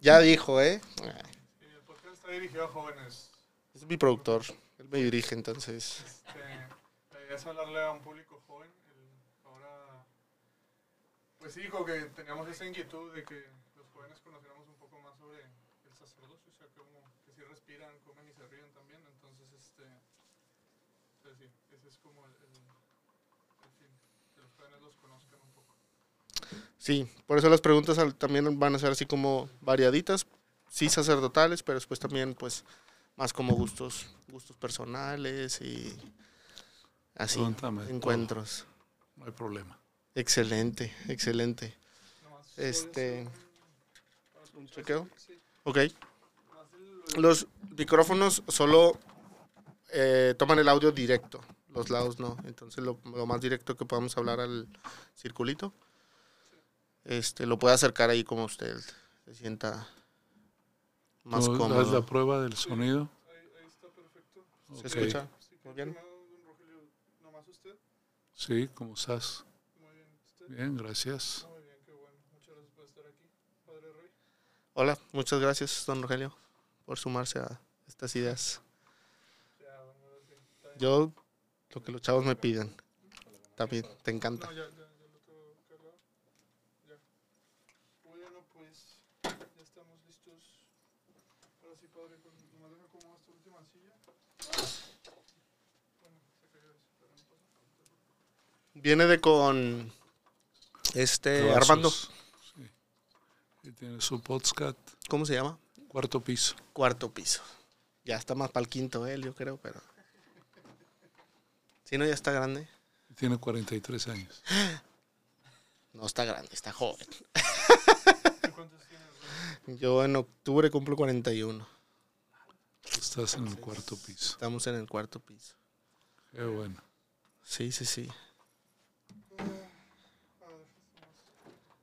Ya dijo, ¿eh? Y el podcast está dirigido a jóvenes. Es mi productor. Él me dirige, entonces. Este, la idea es hablarle a un público joven. El- ahora, pues sí, dijo que teníamos esa inquietud de que los jóvenes conociéramos un poco más sobre el sacerdocio, o sea, como que si respiran, comen y se ríen también. Entonces, este, pues sí, ese es como el, el, el fin, que los jóvenes los conozcan un poco. Sí, por eso las preguntas también van a ser así como variaditas, sí sacerdotales, pero después también pues más como gustos, gustos personales y así, Pregúntame todo. encuentros. No hay problema. Excelente, excelente. Este, ¿Un chequeo? Ok, los micrófonos solo eh, toman el audio directo, los lados no, entonces lo, lo más directo que podamos hablar al circulito, este, lo puede acercar ahí como usted se sienta más ¿Tú das cómodo. la prueba del sonido? ahí, ahí está perfecto. ¿Se Ok. escucha? Muy bien. primero, don Rogelio, nomás usted. Sí, ¿cómo estás? Muy bien, usted. Bien, gracias. Muy bien, qué bueno. Muchas gracias por estar aquí. Padre Rey. Hola, muchas gracias, don Rogelio, por sumarse a estas ideas. Yo, lo que los chavos me piden, también, te encanta. No, ya, ya, ya lo tengo cargado. Ya. Bueno, pues ya estamos listos. Ahora sí, padre, con, nomás deja cómo esta última silla. Bueno, se cayó eso, pero no pasa. Viene de con este. Armando, Sí. Y tiene su podcast, ¿cómo se llama? cuarto piso. Cuarto piso. Ya está más para el quinto él, yo creo, pero... Si no, ya está grande. Y Tiene 43 años. No está grande, está joven. ¿Tú ¿Cuántos tienes? Yo en octubre cumplo 41. Estás en el cuarto piso. Estamos en el cuarto piso. Qué bueno. Sí, sí, sí. A ver, nomás.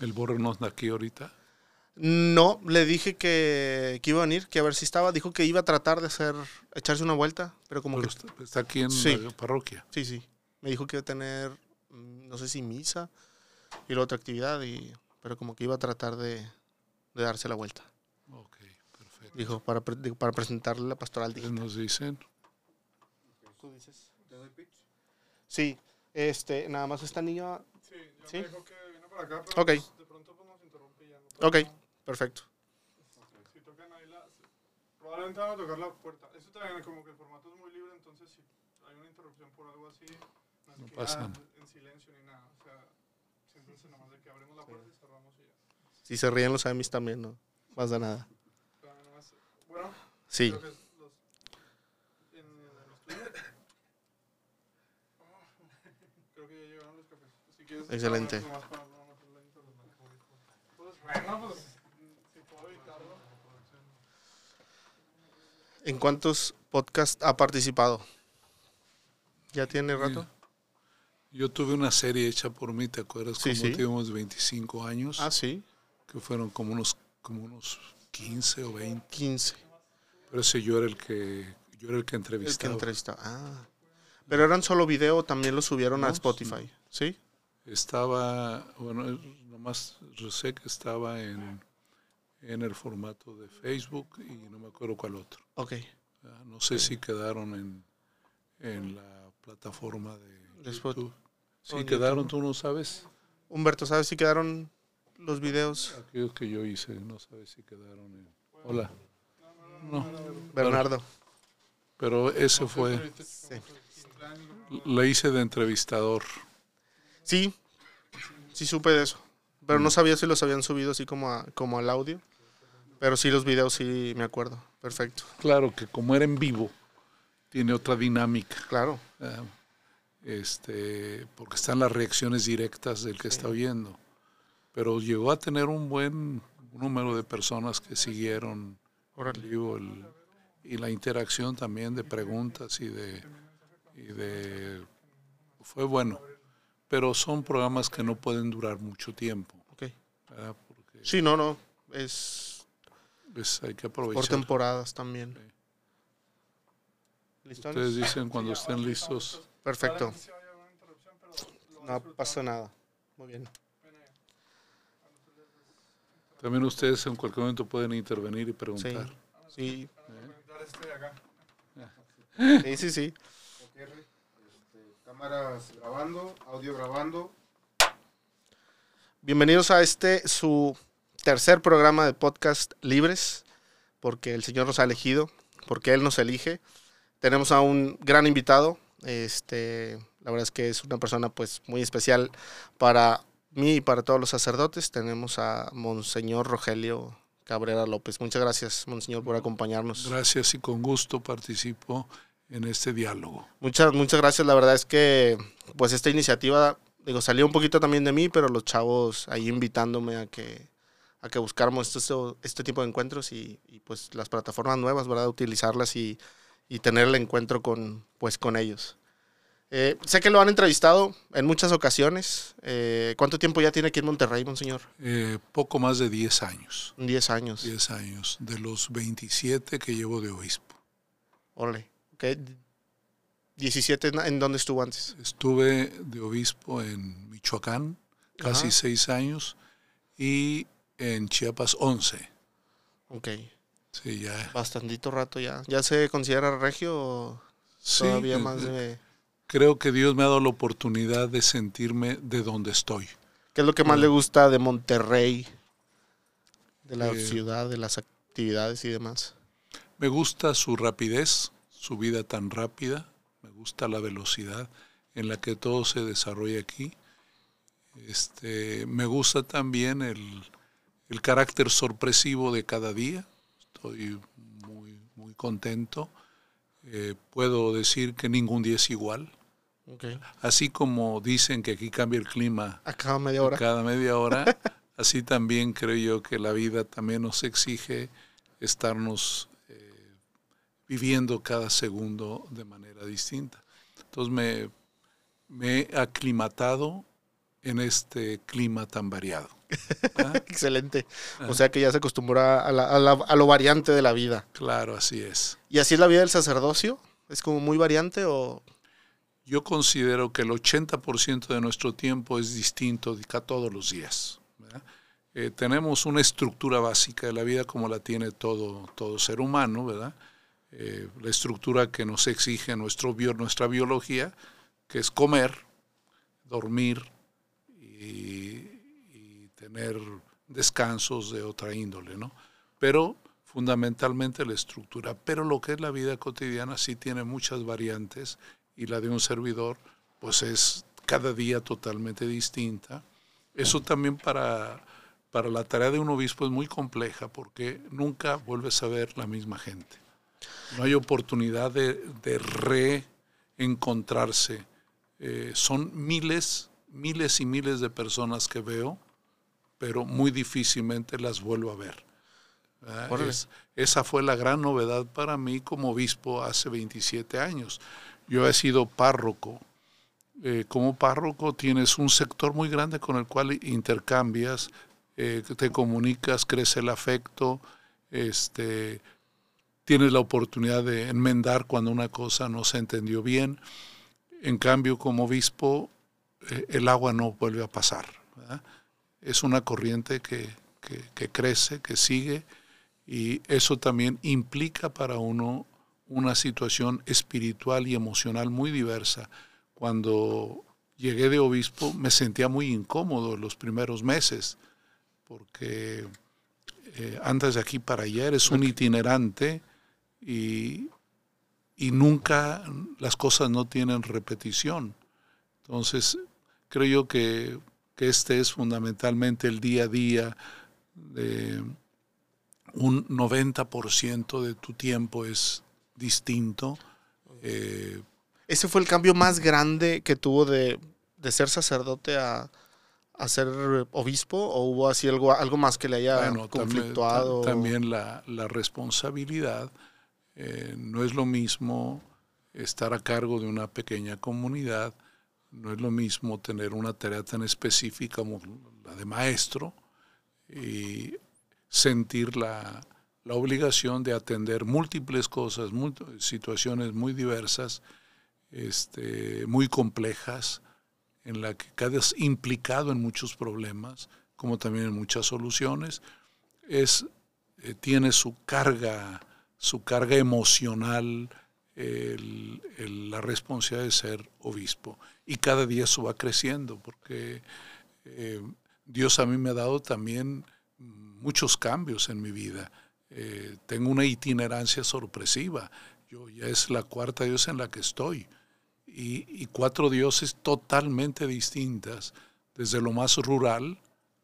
El borre no anda aquí ahorita. No, le dije que, que iba a venir, que a ver si estaba. Dijo que iba a tratar de hacer, echarse una vuelta, pero como Pero que... está, está aquí en Sí. la parroquia. Sí, sí. Me dijo que iba a tener, mm, no sé si misa y la otra actividad, y, pero como que iba a tratar de, de darse la vuelta. Ok, perfecto. Dijo, para, para presentarle la pastoral. ¿Qué nos dicen? ¿Tú dices? Sí, este, nada más esta niña... Sí, ya ¿Sí? me dijo que vino para acá, pero Ok. pues, de pronto pues, nos interrumpe y ya no Ok, perfecto. Si tocan ahí la... Probablemente van a tocar la puerta. Eso también como que el formato es muy libre, entonces si hay una interrupción por algo así, no es No que, pasa nada. en silencio ni nada. O sea, siempre es nada más de que abrimos la puerta y cerramos y ya. Si se ríen los amis también, no pasa nada. Pero nada más- bueno, Sí, creo que los... En, bueno, pues si puedo evitarlo. ¿en cuántos podcasts ha participado? ¿Ya tiene rato? Yo tuve una serie hecha por mí, ¿te acuerdas? Sí, Como sí. tuvimos 25 años, Ah, sí, que fueron como unos, como unos 15 o 20. 15. Pero ese yo era el que, yo era el que El que entrevistaba. entrevistaba. Ah. Pero eran solo video, también lo subieron a No, Spotify, ¿sí? Estaba, bueno, nomás sé que estaba en, en el formato de Facebook y no me acuerdo cuál otro. Ok. Ah, No sé si quedaron en, en la plataforma de YouTube. Sí, quedaron, YouTube. tú no sabes. Humberto, ¿sabes si quedaron los videos? Aquellos que yo hice, no sabes si quedaron en... Hola. No, Bernardo. pero ese fue, Sí. la hice de entrevistador. Sí, sí supe de eso. Pero no sabía si los habían subido así como, a- como al audio. Pero sí los videos sí me acuerdo. Perfecto. Claro que como era en vivo, tiene otra dinámica. Claro. Ah, este, porque están las reacciones directas del que está oyendo. Pero llegó a tener un buen número de personas que siguieron vivo el- y la interacción también de preguntas y de, y de fue bueno. Pero son programas que no pueden durar mucho tiempo, Ok. porque Sí, no, no. Es pues, hay que por aprovechar. temporadas también. Ustedes dicen cuando estén listos. Perfecto. No pasa nada. Muy bien. También ustedes en cualquier momento pueden intervenir y preguntar. Sí, sí, sí, sí. Cámaras grabando, audio grabando. Bienvenidos a este, su tercer programa de podcast libres, porque el Señor nos ha elegido, porque Él nos elige. Tenemos a un gran invitado, este, la verdad es que es una persona pues muy especial para mí y para todos los sacerdotes. Tenemos a Monseñor Rogelio Cabrera López. Muchas gracias, Monseñor, por acompañarnos. Gracias y con gusto participo en este diálogo. Muchas, muchas gracias. La verdad es que pues esta iniciativa, digo, salió un poquito también de mí, pero los chavos ahí invitándome a que, a que buscáramos este, este tipo de encuentros y, y, pues las plataformas nuevas, ¿verdad? Utilizarlas y, y tener el encuentro con, pues, con ellos. Eh, sé que lo han entrevistado en muchas ocasiones. Eh, ¿Cuánto tiempo ya tiene aquí en Monterrey, monseñor? Eh, poco más de 10 años. 10 años. 10 años, de los 27 que llevo de obispo. Órale, ok. 17, ¿en dónde estuvo antes? Estuve de obispo en Michoacán, casi Ajá. 6 años, y en Chiapas 11. Ok, Sí, ya. bastantito rato ya. ¿Ya se considera regio o Sí, todavía eh, más de...? Creo que Dios me ha dado la oportunidad de sentirme de donde estoy. ¿Qué es lo que más Mm. le gusta de Monterrey? De la Eh, ciudad, de las actividades y demás. Me gusta su rapidez, su vida tan rápida, me gusta la velocidad en la que todo se desarrolla aquí. Este, me gusta también el, el carácter sorpresivo de cada día. Estoy muy, muy contento. Eh, puedo decir que ningún día es igual. Ok. Así como dicen que aquí cambia el clima A cada media hora. cada media hora, así también creo yo que la vida también nos exige estarnos viviendo cada segundo de manera distinta. Entonces me, me he aclimatado en este clima tan variado. ¿Ah? Excelente. Ah. O sea que ya se acostumbra a, la- a la- a lo variante de la vida. Claro, así es. ¿Y así es la vida del sacerdocio? ¿Es como muy variante o...? Yo considero que el 80% de nuestro tiempo es distinto todos los días. Eh, tenemos una estructura básica de la vida como la tiene todo, todo ser humano, ¿verdad? Eh, la estructura que nos exige nuestro nuestra biología, que es comer, dormir y, y tener descansos de otra índole, ¿no? Pero fundamentalmente la estructura. Pero lo que es la vida cotidiana sí tiene muchas variantes y la de un servidor pues es cada día totalmente distinta. Eso también para, para la tarea de un obispo es muy compleja porque nunca vuelves a ver la misma gente. No hay oportunidad de, de reencontrarse. Eh, son miles, miles y miles de personas que veo, pero muy difícilmente las vuelvo a ver. Es- esa fue la gran novedad para mí como obispo hace 27 años. Yo he sido párroco. Eh, como párroco tienes un sector muy grande con el cual intercambias, eh, te comunicas, crece el afecto, este, tienes la oportunidad de enmendar cuando una cosa no se entendió bien. En cambio, como obispo, eh, el agua no vuelve a pasar. ¿verdad? Es una corriente que, que- que crece, que sigue, y eso también implica para uno una situación espiritual y emocional muy diversa. Cuando llegué de obispo me sentía muy incómodo los primeros meses, porque eh, andas de aquí para allá, eres un itinerante y, y nunca las cosas no tienen repetición. Entonces, creo yo que, que este es fundamentalmente el día a día de un 90% de tu tiempo es distinto. Eh, ¿Ese fue el cambio más grande que tuvo de, de ser sacerdote a, a ser obispo? ¿O hubo así algo, algo más que le haya bueno, también, conflictuado? ta- también la, la responsabilidad. Eh, no es lo mismo estar a cargo de una pequeña comunidad, no es lo mismo tener una tarea tan específica como la de maestro y sentir la, la obligación de atender múltiples cosas, situaciones muy diversas, este, muy complejas, en la que cada es implicado en muchos problemas, como también en muchas soluciones, es, eh, tiene su carga, su carga emocional, el- el- la responsabilidad de ser obispo. Y cada día eso va creciendo, porque eh, Dios a mí me ha dado también muchos cambios en mi vida. Eh, tengo una itinerancia sorpresiva. Yo ya es la cuarta Dios en la que estoy. Y, y cuatro dioses totalmente distintas, desde lo más rural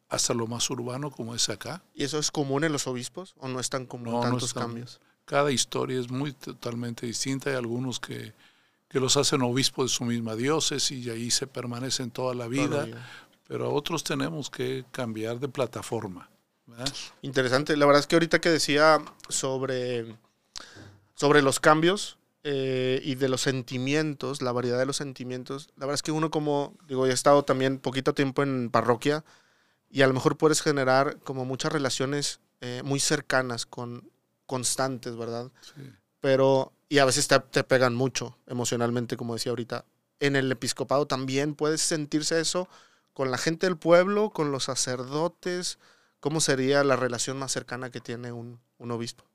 hasta lo más urbano como es acá. ¿Y eso es común en los obispos o no es tan común No, no tantos es tan- cambios? Cada historia es muy totalmente distinta. Hay algunos que, que los hacen obispos de su misma diócesis y ahí se permanecen toda la vida, Toda la vida. pero otros tenemos que cambiar de plataforma. ¿verdad? Interesante. La verdad es que ahorita que decía sobre, sobre los cambios eh, y de los sentimientos, la variedad de los sentimientos, la verdad es que uno como, digo, he estado también poquito tiempo en parroquia y a lo mejor puedes generar como muchas relaciones eh, muy cercanas, con constantes, ¿verdad? Sí. Pero, y a veces te, te pegan mucho emocionalmente, como decía ahorita. En el episcopado también puedes sentirse eso con la gente del pueblo, con los sacerdotes. ¿Cómo sería la relación más cercana que tiene un, un obispo?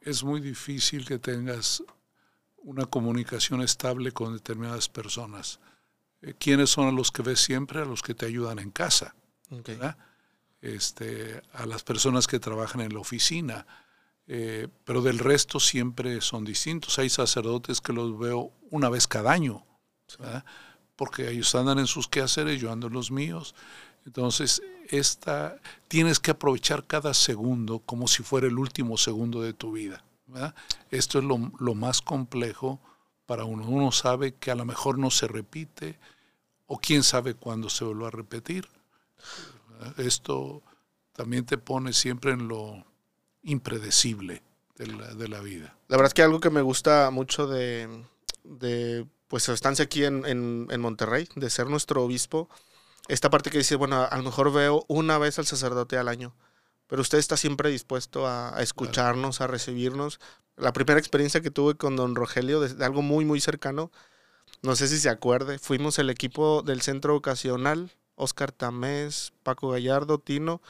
Es muy difícil que tengas una comunicación estable con determinadas personas. Eh, ¿Quiénes son a los que ves siempre? A los que te ayudan en casa. Este, a las personas que trabajan en la oficina, eh, pero del resto siempre son distintos. Hay sacerdotes que los veo una vez cada año, porque ellos andan en sus quehaceres, yo ando en los míos. Entonces, esta, tienes que aprovechar cada segundo como si fuera el último segundo de tu vida. ¿verdad? Esto es lo, lo más complejo para uno. Uno sabe que a lo mejor no se repite, o quién sabe cuándo se vuelva a repetir. Esto también te pone siempre en lo impredecible de la, de la vida. La verdad es que algo que me gusta mucho de, de pues su estancia aquí en, en, en Monterrey, de ser nuestro obispo, esta parte que dice, bueno, a lo mejor veo una vez al sacerdote al año, pero usted está siempre dispuesto a, escucharnos, a recibirnos. La primera experiencia que tuve con don Rogelio, de, de algo muy, muy cercano, no sé si se acuerde, fuimos el equipo del centro ocasional, Oscar Tamés, Paco Gallardo, Tino,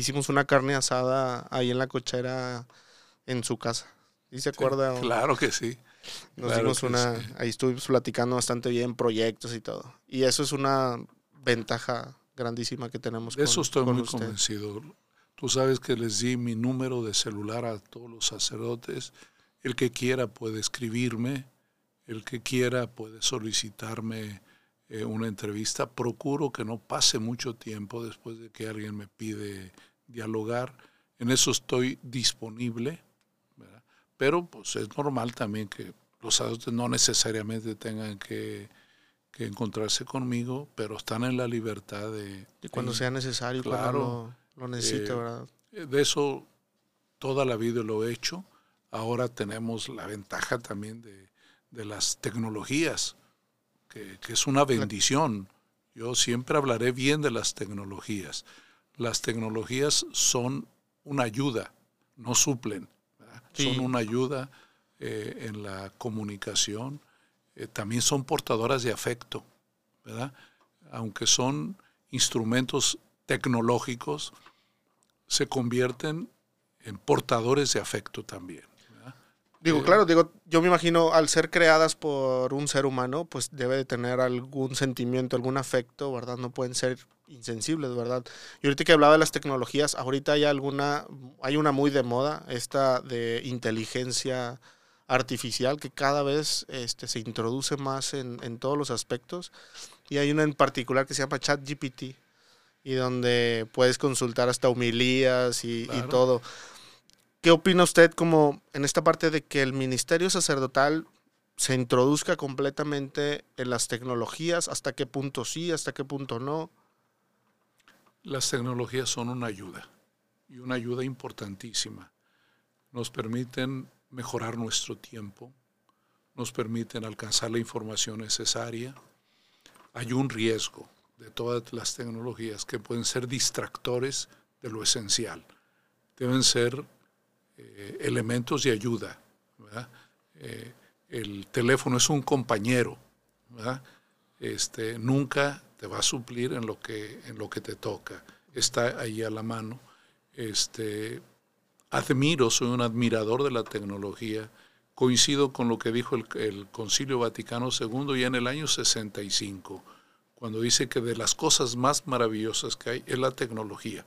hicimos una carne asada ahí en la cochera en su casa. ¿Sí se acuerda? Claro que sí. nos Claro dimos una, sí. ahí estuvimos platicando bastante bien, proyectos y todo. Y eso es una ventaja grandísima que tenemos. De eso con- estoy con muy usted. convencido. Tú sabes que les di mi número de celular a todos los sacerdotes. El que quiera puede escribirme, el que quiera puede solicitarme eh, una entrevista. Procuro que no pase mucho tiempo después de que alguien me pide dialogar. En eso estoy disponible, ¿verdad? pero pues es normal también que los sacerdotes no necesariamente tengan que, que encontrarse conmigo, pero están en la libertad de... Cuando de- sea necesario, Claro. lo, lo necesite, Eh, ¿verdad? de eso toda la vida lo he hecho. Ahora tenemos la ventaja también de, de las tecnologías, que, que es una bendición. Yo siempre hablaré bien de las tecnologías. Las tecnologías son una ayuda, no suplen. Son una ayuda eh, en la comunicación. Eh, también son portadoras de afecto, ¿verdad? Aunque son instrumentos tecnológicos, se convierten en portadores de afecto también. Digo, claro, digo, yo me imagino al ser creadas por un ser humano, pues debe de tener algún sentimiento, algún afecto, ¿verdad? No pueden ser insensibles, ¿verdad? Y ahorita que hablaba de las tecnologías, ahorita hay alguna, hay una muy de moda, esta de inteligencia artificial que cada vez este, se introduce más en, en todos los aspectos. Y hay una en particular que se llama ChatGPT, y donde puedes consultar hasta homilías y, y todo. ¿Qué opina usted como en esta parte de que el ministerio sacerdotal se introduzca completamente en las tecnologías? ¿Hasta qué punto sí, hasta qué punto no? Las tecnologías son una ayuda y una ayuda importantísima. Nos permiten mejorar nuestro tiempo, nos permiten alcanzar la información necesaria. Hay un riesgo de todas las tecnologías que pueden ser distractores de lo esencial. Deben ser eh, elementos de ayuda. Eh, el teléfono es un compañero. Este, nunca te va a suplir en lo que, en lo que te toca. Está ahí a la mano. Este, admiro, soy un admirador de la tecnología. Coincido con lo que dijo el, el Concilio Vaticano II ya en el año 65, cuando dice que de las cosas más maravillosas que hay es la tecnología.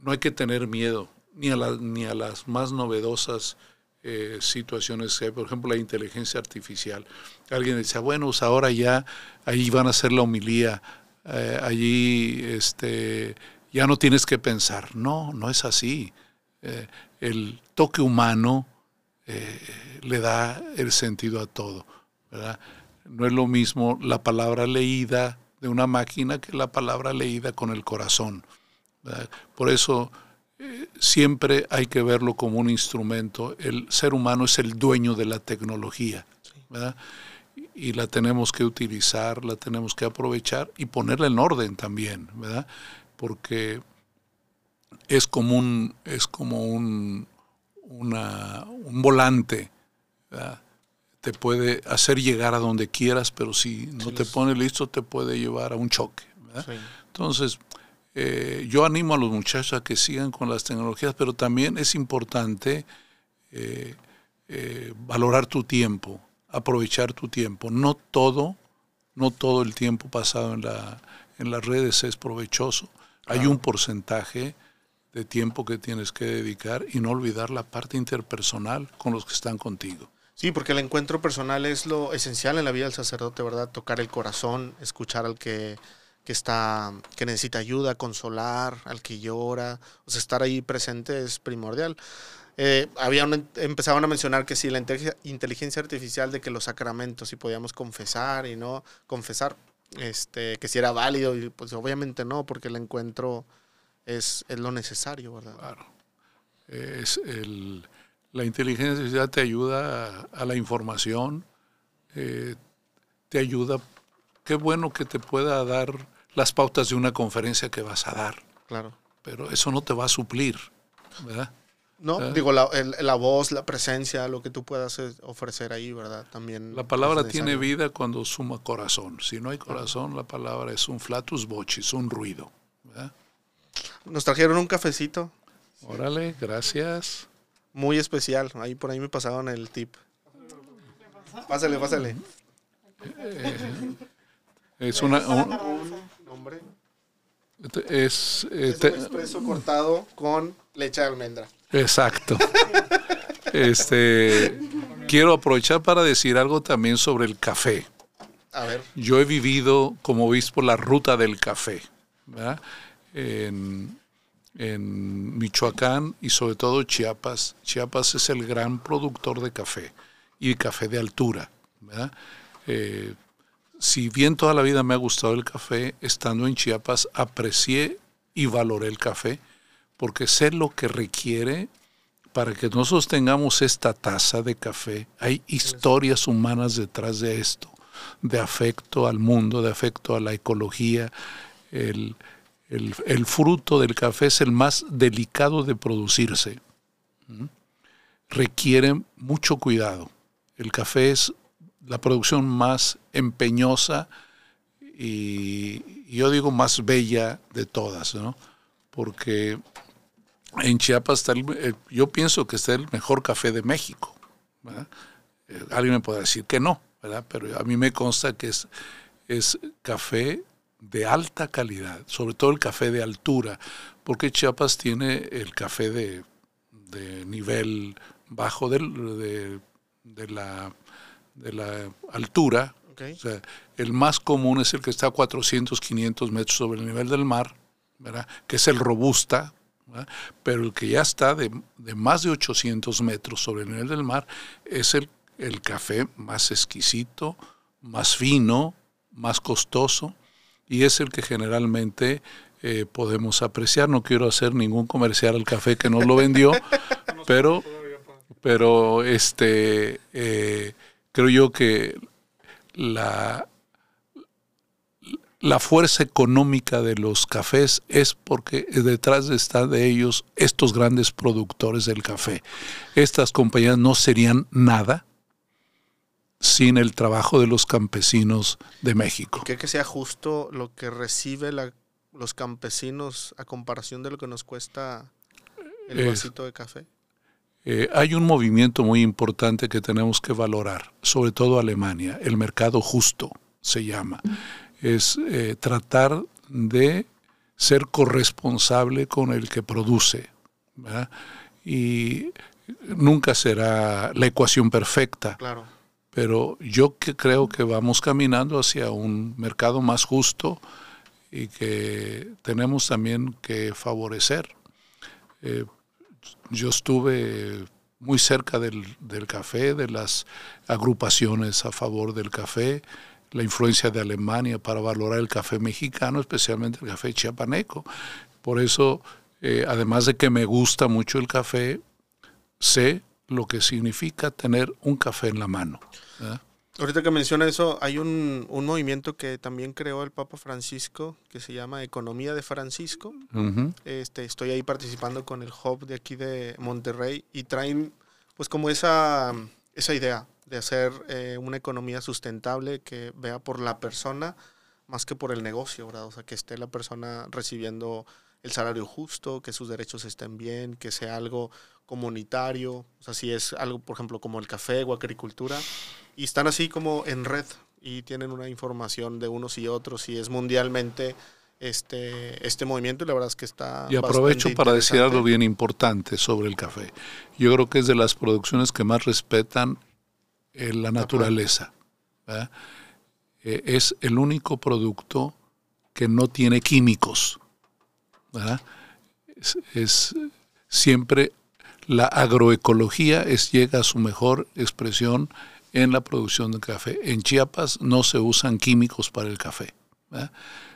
No hay que tener miedo ni a, ni a las más novedosas eh, situaciones hay, por ejemplo, la inteligencia artificial. Alguien dice, bueno, pues ahora ya ahí van a hacer la homilía, eh, allí este, ya no tienes que pensar. No, no es así. Eh, el toque humano le da el sentido a todo. No es lo mismo la palabra leída de una máquina que la palabra leída con el corazón. Por eso siempre hay que verlo como un instrumento. El ser humano es el dueño de la tecnología, ¿verdad? Y la tenemos que utilizar, la tenemos que aprovechar y ponerla en orden también, ¿verdad? Porque es como un, es como un, un volante, te puede hacer llegar a donde quieras, pero si no te pone listo te puede llevar a un choque. Entonces, eh, yo animo a los muchachos a que sigan con las tecnologías, pero también es importante eh, eh, valorar tu tiempo, aprovechar tu tiempo. No todo, no todo el tiempo pasado en, la, en las redes es provechoso. Hay un porcentaje de tiempo que tienes que dedicar y no olvidar la parte interpersonal con los que están contigo. Sí, porque el encuentro personal es lo esencial en la vida del sacerdote, ¿verdad? Tocar el corazón, escuchar al que que está que necesita ayuda, consolar, al que llora, o sea, estar ahí presente es primordial. Eh, empezaban a mencionar que si la inteligencia artificial de que los sacramentos si podíamos confesar y no confesar, este, que si era válido, y pues obviamente no, porque el encuentro es, es lo necesario, ¿verdad? Claro. Es el, la inteligencia artificial te ayuda a, la información, eh, te ayuda, qué bueno que te pueda dar las pautas de una conferencia que vas a dar. Claro. Pero eso no te va a suplir, ¿verdad? No, digo, la, la, voz, la presencia, lo que tú puedas eh, ofrecer ahí, ¿verdad? También. La palabra tiene vida cuando suma corazón. Si no hay corazón, la palabra es un flatus vocis, un ruido. ¿verdad? Nos trajeron un cafecito. Órale, gracias. Muy especial. Ahí por ahí me pasaron el tip. Pásale, pásale. Eh, es una. Es, eh, un expreso cortado con leche de almendra. Exacto. este, quiero aprovechar para decir algo también sobre el café. A ver. Yo he vivido como obispo la ruta del café, En, en, Michoacán y sobre todo Chiapas. Chiapas es el gran productor de café y café de altura. ¿verdad? Eh, si bien toda la vida me ha gustado el café, estando en Chiapas aprecié y valoré el café porque sé lo que requiere para que nosotros tengamos esta taza de café. Hay historias humanas detrás de esto, de afecto al mundo, de afecto a la ecología. El, el fruto del café es el más delicado de producirse. ¿Mm? Requiere mucho cuidado. El café es la producción más empeñosa y, yo digo más bella de todas, ¿no? Porque en Chiapas está el, yo pienso que está el mejor café de México. Eh, alguien me puede decir que no, ¿verdad? Pero a mí me consta que es, es café de alta calidad, sobre todo el café de altura, porque Chiapas tiene el café de, de nivel bajo de, de la de la altura. El más común es el que está a 400, 500 metros sobre el nivel del mar, ¿verdad? que es el robusta, pero el que ya está de, más de 800 metros sobre el nivel del mar es el, el café más exquisito, más fino, más costoso, y es el que generalmente eh, podemos apreciar. No quiero hacer ningún comercial al café que nos lo vendió, pero, pero este, eh, creo yo que la, la fuerza económica de los cafés es porque detrás están de ellos estos grandes productores del café. Estas compañías no serían nada sin el trabajo de los campesinos de México. ¿Cree que sea justo lo que recibe los campesinos a comparación de lo que nos cuesta el vasito de café. Eh, hay un movimiento muy importante que tenemos que valorar, sobre todo Alemania, el mercado justo se llama. Es eh, tratar de ser corresponsable con el que produce. Y nunca será la ecuación perfecta. Claro. Pero yo que creo que vamos caminando hacia un mercado más justo y que tenemos también que favorecer. Eh, yo estuve muy cerca del, café, de las agrupaciones a favor del café, la influencia de Alemania para valorar el café mexicano, especialmente el café chiapaneco. Por eso, eh, además de que me gusta mucho el café, sé lo que significa tener un café en la mano. Ahorita que menciona eso, hay un, movimiento que también creó el Papa Francisco que se llama Economía de Francisco. este, estoy ahí participando con el Hub de aquí de Monterrey y traen pues como esa, esa idea de hacer eh, una economía sustentable que vea por la persona más que por el negocio, ¿verdad? O sea, que esté la persona recibiendo el salario justo, que sus derechos estén bien, que sea algo comunitario, o sea, si es algo, por ejemplo, como el café o agricultura, y están así como en red y tienen una información de unos y otros y es mundialmente este, este movimiento y la verdad es que está... Y aprovecho para decir algo bien importante sobre el café. Yo creo que es de las producciones que más respetan eh, la naturaleza. Eh, es el único producto que no tiene químicos. Es, siempre la agroecología es, llega a su mejor expresión en la producción de café. En Chiapas no se usan químicos para el café.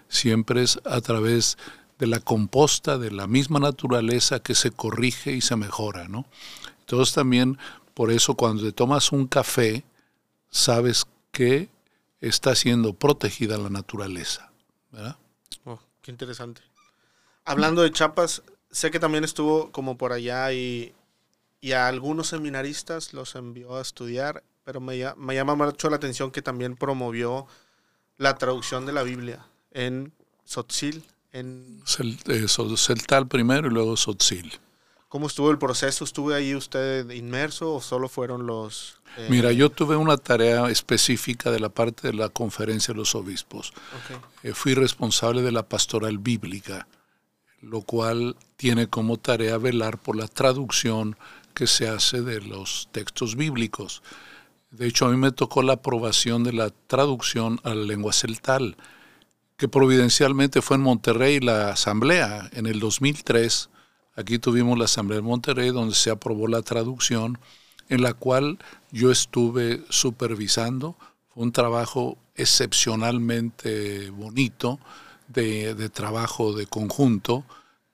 Siempre es a través de la composta de la misma naturaleza que se corrige y se mejora. ¿no? Entonces también por eso cuando te tomas un café, sabes que está siendo protegida la naturaleza. Oh, qué interesante. Hablando de Chiapas, sé que también estuvo como por allá y, y a algunos seminaristas los envió a estudiar, pero me, me llama mucho la atención que también promovió la traducción de la Biblia en Sotzil. En... Eh, Celtal primero y luego Sotzil. ¿Cómo estuvo el proceso? ¿Estuve ahí usted inmerso o solo fueron los... Eh? Mira, yo tuve una tarea específica de la parte de la conferencia de los obispos. Eh, fui responsable de la pastoral bíblica lo cual tiene como tarea velar por la traducción que se hace de los textos bíblicos. De hecho, a mí me tocó la aprobación de la traducción a la lengua celtal, que providencialmente fue en Monterrey la asamblea en el 2003. Aquí tuvimos la asamblea de Monterrey donde se aprobó la traducción, en la cual yo estuve supervisando. Fue un trabajo excepcionalmente bonito de, trabajo de conjunto,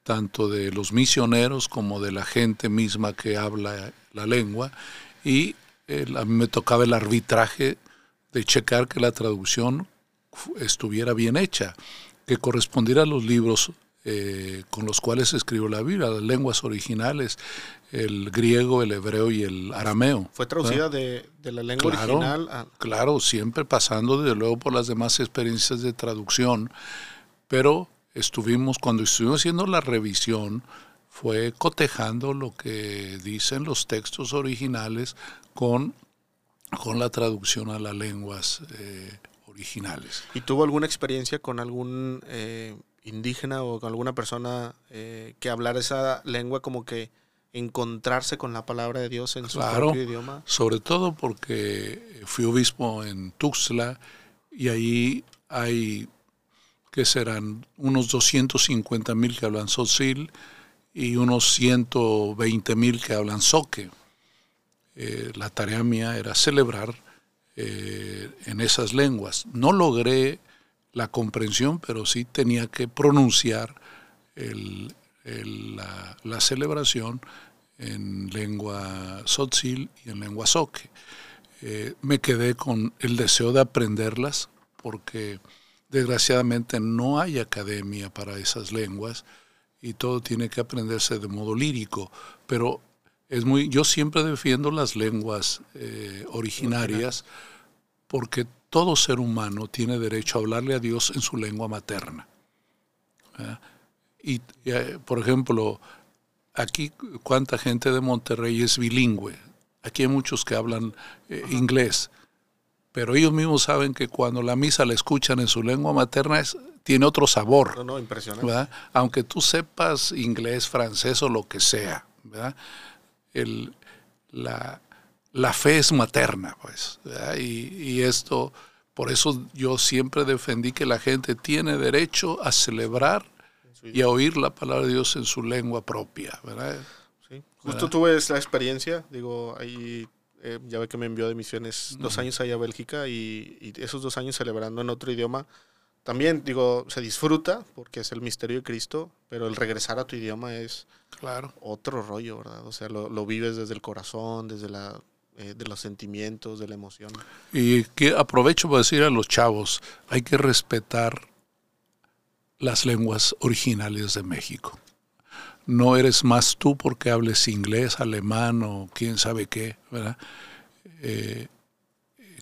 tanto de los misioneros como de la gente misma que habla la lengua, y a mí me tocaba el arbitraje de checar que la traducción estuviera bien hecha, que correspondiera a los libros eh, con los cuales se escribió la Biblia, las lenguas originales, el griego, el hebreo y el arameo. ¿Fue traducida de, la lengua original? Claro, siempre pasando desde luego por las demás experiencias de traducción pero estuvimos, cuando estuvimos haciendo la revisión, fue cotejando lo que dicen los textos originales con, con la traducción a las lenguas eh, originales. ¿Y tuvo alguna experiencia con algún eh, indígena o con alguna persona eh, que hablara esa lengua como que encontrarse con la palabra de Dios en su propio idioma? Sobre todo porque fui obispo en Tuxtla y ahí hay que serán unos 250 mil que hablan Sotzil y unos 120 mil que hablan Soque. Eh, la tarea mía era celebrar eh, en esas lenguas. No logré la comprensión, pero sí tenía que pronunciar la, celebración en lengua Sotzil y en lengua Soque. Eh, me quedé con el deseo de aprenderlas porque Desgraciadamente no hay academia para esas lenguas y todo tiene que aprenderse de modo lírico, pero es muy, yo siempre defiendo las lenguas eh, originarias porque todo ser humano tiene derecho a hablarle a Dios en su lengua materna. Y, eh, por ejemplo, aquí cuánta gente de Monterrey es bilingüe. Aquí hay muchos que hablan eh, inglés, pero ellos mismos saben que cuando la misa la escuchan en su lengua materna es, tiene otro sabor. No, no, impresionante. ¿verdad? Aunque tú sepas inglés, francés o lo que sea, ¿verdad? El, la, la fe es materna, pues. ¿verdad? Y, y esto, por eso yo siempre defendí que la gente tiene derecho a celebrar y a oír la palabra de Dios en su lengua propia, ¿verdad? Sí. Justo tuve esa experiencia, digo, ahí eh, ya ve que me envió de misiones dos años allá a Bélgica y, y esos dos años celebrando en otro idioma, también digo, se disfruta porque es el misterio de Cristo, pero el regresar a tu idioma es Claro. otro rollo, ¿verdad? O sea, lo, lo vives desde el corazón, desde la, eh, de los sentimientos, de la emoción. Y que aprovecho para decir a los chavos, hay que respetar las lenguas originales de México. No eres más tú porque hables inglés, alemán o quién sabe qué, ¿verdad? Eh,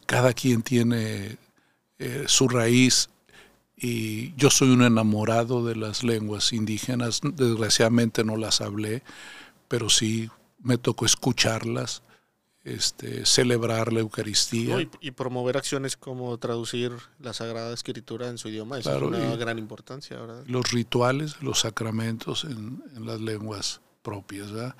cada quien tiene eh, su raíz y yo soy un enamorado de las lenguas indígenas, desgraciadamente no las hablé, pero sí me tocó escucharlas, este, celebrar la Eucaristía. ¿no? Y, y promover acciones como traducir la Sagrada Escritura en su idioma, eso Claro, es una gran importancia, ¿verdad? los rituales, los sacramentos en, en las lenguas propias. ¿verdad?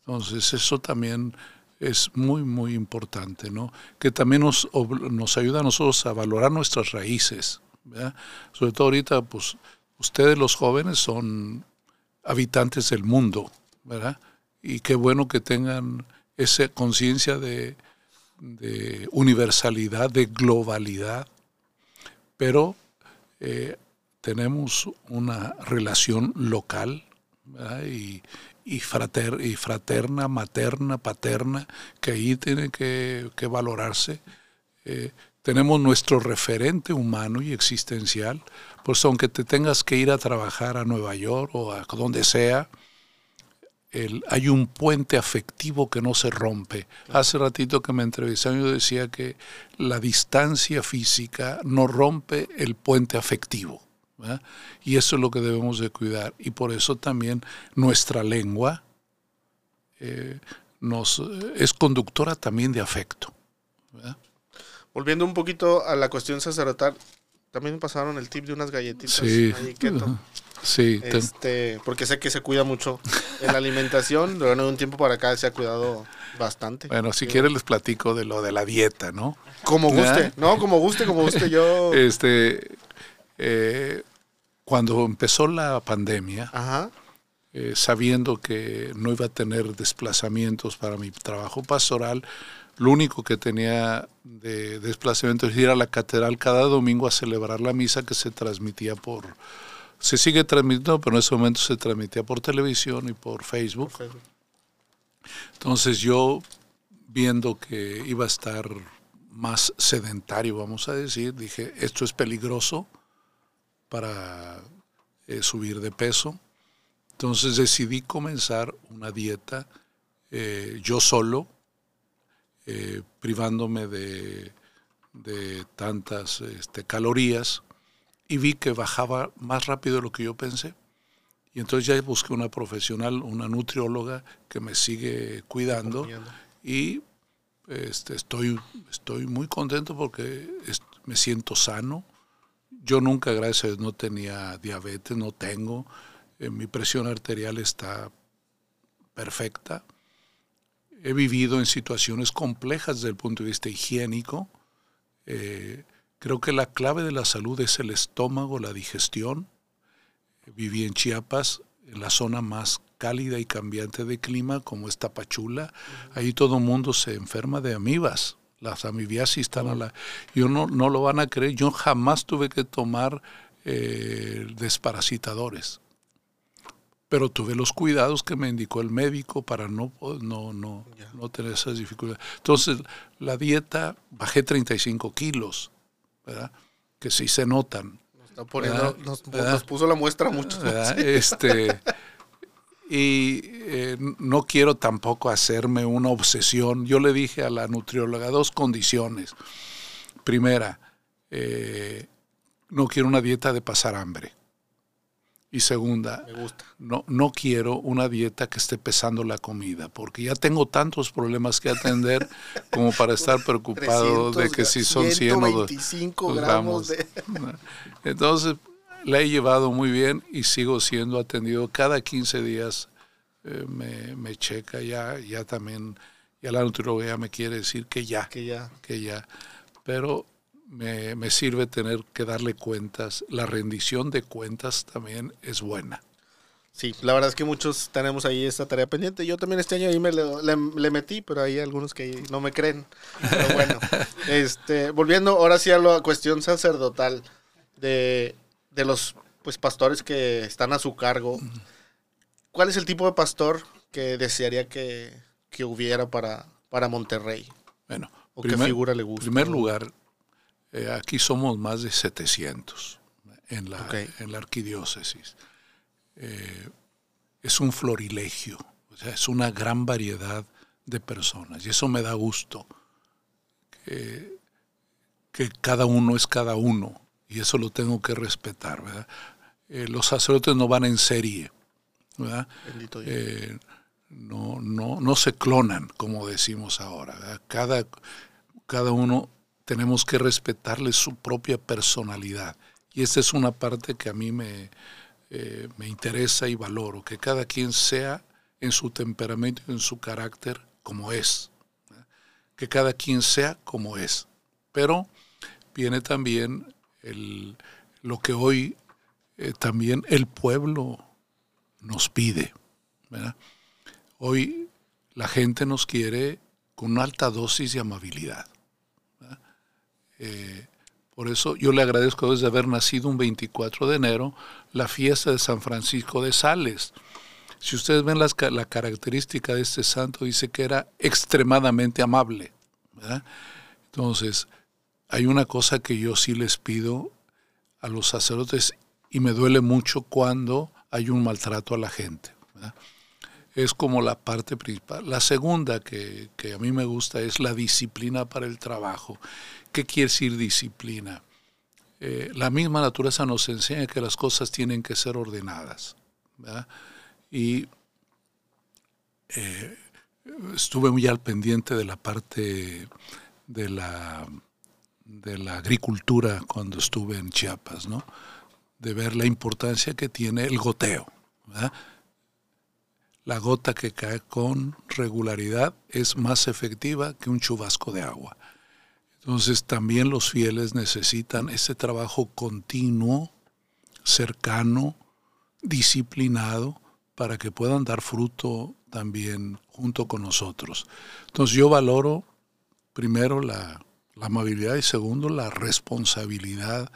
Entonces eso también es muy, muy importante, ¿no? Que también nos, nos ayuda a nosotros a valorar nuestras raíces. ¿verdad? Sobre todo ahorita, pues ustedes los jóvenes son habitantes del mundo, ¿verdad? Y qué bueno que tengan esa conciencia de, de universalidad, de globalidad, pero eh, tenemos una relación local y, y, frater- y fraterna, materna, paterna, que ahí tiene que, que valorarse. Eh, tenemos nuestro referente humano y existencial, pues aunque te tengas que ir a trabajar a Nueva York o a donde sea, el- hay un puente afectivo que no se rompe. Hace ratito que me entrevistaron yo decía que la distancia física no rompe el puente afectivo. ¿verdad? Y eso es lo que debemos de cuidar. Y por eso también nuestra lengua eh, nos, es conductora también de afecto. ¿verdad? Volviendo un poquito a la cuestión sacerdotal, también me pasaron el tip de unas galletitas Sí. ahí, keto. Sí, te- Este, porque sé que se cuida mucho en la alimentación, pero en un tiempo para acá se ha cuidado bastante. bueno, si quieres les platico de lo de la dieta, ¿no? Como guste, no, como guste, como guste, yo... Este, eh, cuando empezó la pandemia, Ajá, eh, sabiendo que no iba a tener desplazamientos para mi trabajo pastoral, lo único que tenía de desplazamiento es ir a la catedral cada domingo a celebrar la misa que se transmitía por... Se sigue transmitiendo, pero en ese momento se transmitía por televisión y por Facebook. Entonces yo, viendo que iba a estar más sedentario, vamos a decir, dije, esto es peligroso para eh, subir de peso. Entonces decidí comenzar una dieta eh, yo solo, eh, privándome de, de tantas este, calorías y vi que bajaba más rápido de lo que yo pensé. Y entonces ya busqué una profesional, una nutrióloga que me sigue cuidando y este, estoy, estoy muy contento porque es- me siento sano. Yo nunca, gracias a Dios, no tenía diabetes, no tengo. Eh, mi presión arterial está perfecta. He vivido en situaciones complejas desde el punto de vista higiénico. Eh, creo que la clave de la salud es el estómago, la digestión. Viví en Chiapas, en la zona más cálida y cambiante de clima, como es Tapachula. Ahí todo el mundo se enferma de amibas. Las amibiasis están a la... Yo no, no lo van a creer, yo jamás tuve que tomar eh, desparasitadores. Pero tuve los cuidados que me indicó el médico para no, no, no, no tener esas dificultades. Entonces, la dieta, bajé 35 kilos, ¿verdad? Que sí se notan. Nos, está poniendo- nos, puso la muestra mucho. Este, y eh, no quiero tampoco hacerme una obsesión. Yo le dije a la nutrióloga dos condiciones. Primera, eh, no quiero una dieta de pasar hambre. Y segunda, Me gusta. no, no quiero una dieta que esté pesando la comida, porque ya tengo tantos problemas que atender como para estar preocupado de 300 que si son 100 o dos- 125 dos gramos de... Entonces, la he llevado muy bien y sigo siendo atendido cada 15 días. eh, me, me checa ya, ya también, ya la nutrióloga me quiere decir que ya, Que ya. que ya. Pero me, me sirve tener que darle cuentas. La rendición de cuentas también es buena. Sí, la verdad es que muchos tenemos ahí esta tarea pendiente. Yo también este año ahí me le, le- le metí, pero hay algunos que no me creen. Pero bueno, este, volviendo ahora sí a la cuestión sacerdotal de, de los pues pastores que están a su cargo. ¿Cuál es el tipo de pastor que desearía que, que hubiera para, para Monterrey? Bueno, ¿O qué figura le gusta? En primer lugar, eh, aquí somos más de 700 en la, Ok. en la arquidiócesis. Eh, es un florilegio, o sea, es una gran variedad de personas y eso me da gusto, que, que cada uno es cada uno y eso lo tengo que respetar, ¿verdad? Eh, los sacerdotes no van en serie, ¿verdad? Eh, no, no, no se clonan, como decimos ahora. ¿verdad? Cada, cada uno tenemos que respetarle su propia personalidad. Y esta es una parte que a mí me, eh, me interesa y valoro, que cada quien sea en su temperamento y en su carácter como es. Que cada quien sea como es. Pero viene también el, lo que hoy eh, también el pueblo nos pide. Hoy la gente nos quiere con una alta dosis de amabilidad. Eh, por eso yo le agradezco a Dios de haber nacido un 24 de enero, la fiesta de San Francisco de Sales. Si ustedes ven la característica de este santo, dice que era extremadamente amable. Entonces, hay una cosa que yo sí les pido a los sacerdotes y me duele mucho cuando hay un maltrato a la gente. Es como la parte principal. La segunda que, que a mí me gusta es la disciplina para el trabajo. ¿Qué quiere decir disciplina? Eh, la misma naturaleza nos enseña que las cosas tienen que ser ordenadas. Y eh, estuve muy al pendiente de la parte de la, de la agricultura cuando estuve en Chiapas, ¿no? de ver la importancia que tiene el goteo. La gota que cae con regularidad es más efectiva que un chubasco de agua. Entonces también los fieles necesitan ese trabajo continuo, cercano, disciplinado, para que puedan dar fruto también junto con nosotros. Entonces yo valoro primero la, amabilidad y segundo la responsabilidad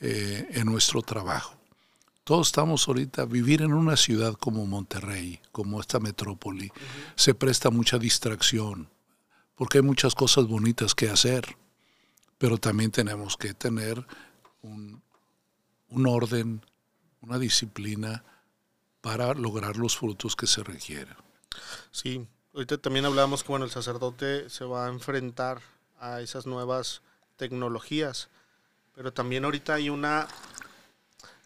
eh, en nuestro trabajo. Todos estamos ahorita, vivir en una ciudad como Monterrey, como esta metrópoli, se presta mucha distracción, porque hay muchas cosas bonitas que hacer, pero también tenemos que tener un, un orden, una disciplina para lograr los frutos que se requieren. Sí, ahorita también hablamos que bueno, el sacerdote se va a enfrentar a esas nuevas tecnologías, pero también ahorita hay una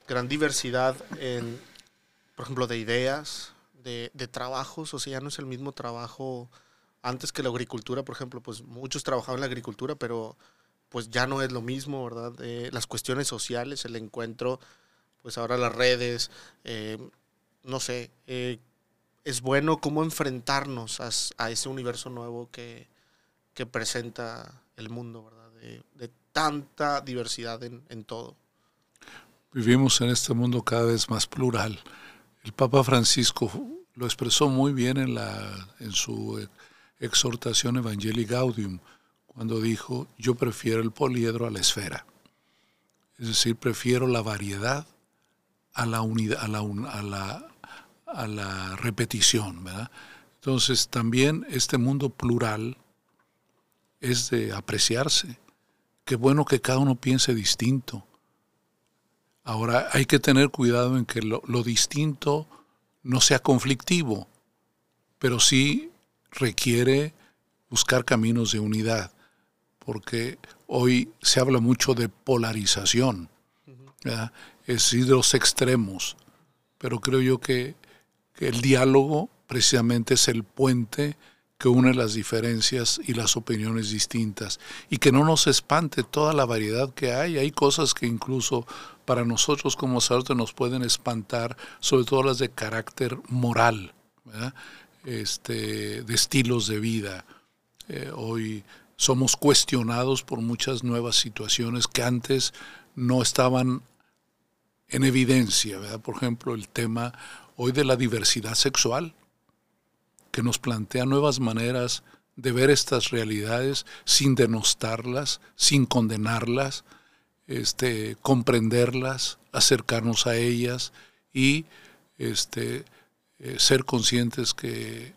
gran diversidad en, por ejemplo, de ideas, de, trabajos, o sea, ya no es el mismo trabajo antes que la agricultura, por ejemplo, pues muchos trabajaban en la agricultura, pero pues ya no es lo mismo, ¿verdad? Eh, las cuestiones sociales, el encuentro, pues ahora las redes, eh, no sé, eh, es bueno cómo enfrentarnos a, ese universo nuevo que, presenta el mundo, ¿verdad? De, tanta diversidad en todo. Vivimos en este mundo cada vez más plural. El Papa Francisco lo expresó muy bien en, la, en su exhortación Evangelii Gaudium, cuando dijo, yo prefiero el poliedro a la esfera. Es decir, prefiero la variedad a la unidad, a la, a la repetición, ¿verdad? Entonces, también este mundo plural es de apreciarse. Qué bueno que cada uno piense distinto. Ahora hay que tener cuidado en que lo, lo distinto no sea conflictivo, pero sí requiere buscar caminos de unidad, porque hoy se habla mucho de polarización, ¿verdad? es decir, de los extremos. pero creo yo que, que el diálogo precisamente es el puente que une las diferencias y las opiniones distintas y que no nos espante toda la variedad que hay. Hay cosas que incluso para nosotros como sacerdotes nos pueden espantar, sobre todo las de carácter moral, Este, de estilos de vida. Eh, hoy somos cuestionados por muchas nuevas situaciones que antes no estaban en evidencia. ¿verdad? Por ejemplo, el tema hoy de la diversidad sexual que nos plantea nuevas maneras de ver estas realidades sin denostarlas, sin condenarlas, este, comprenderlas, acercarnos a ellas y este, eh, ser conscientes que,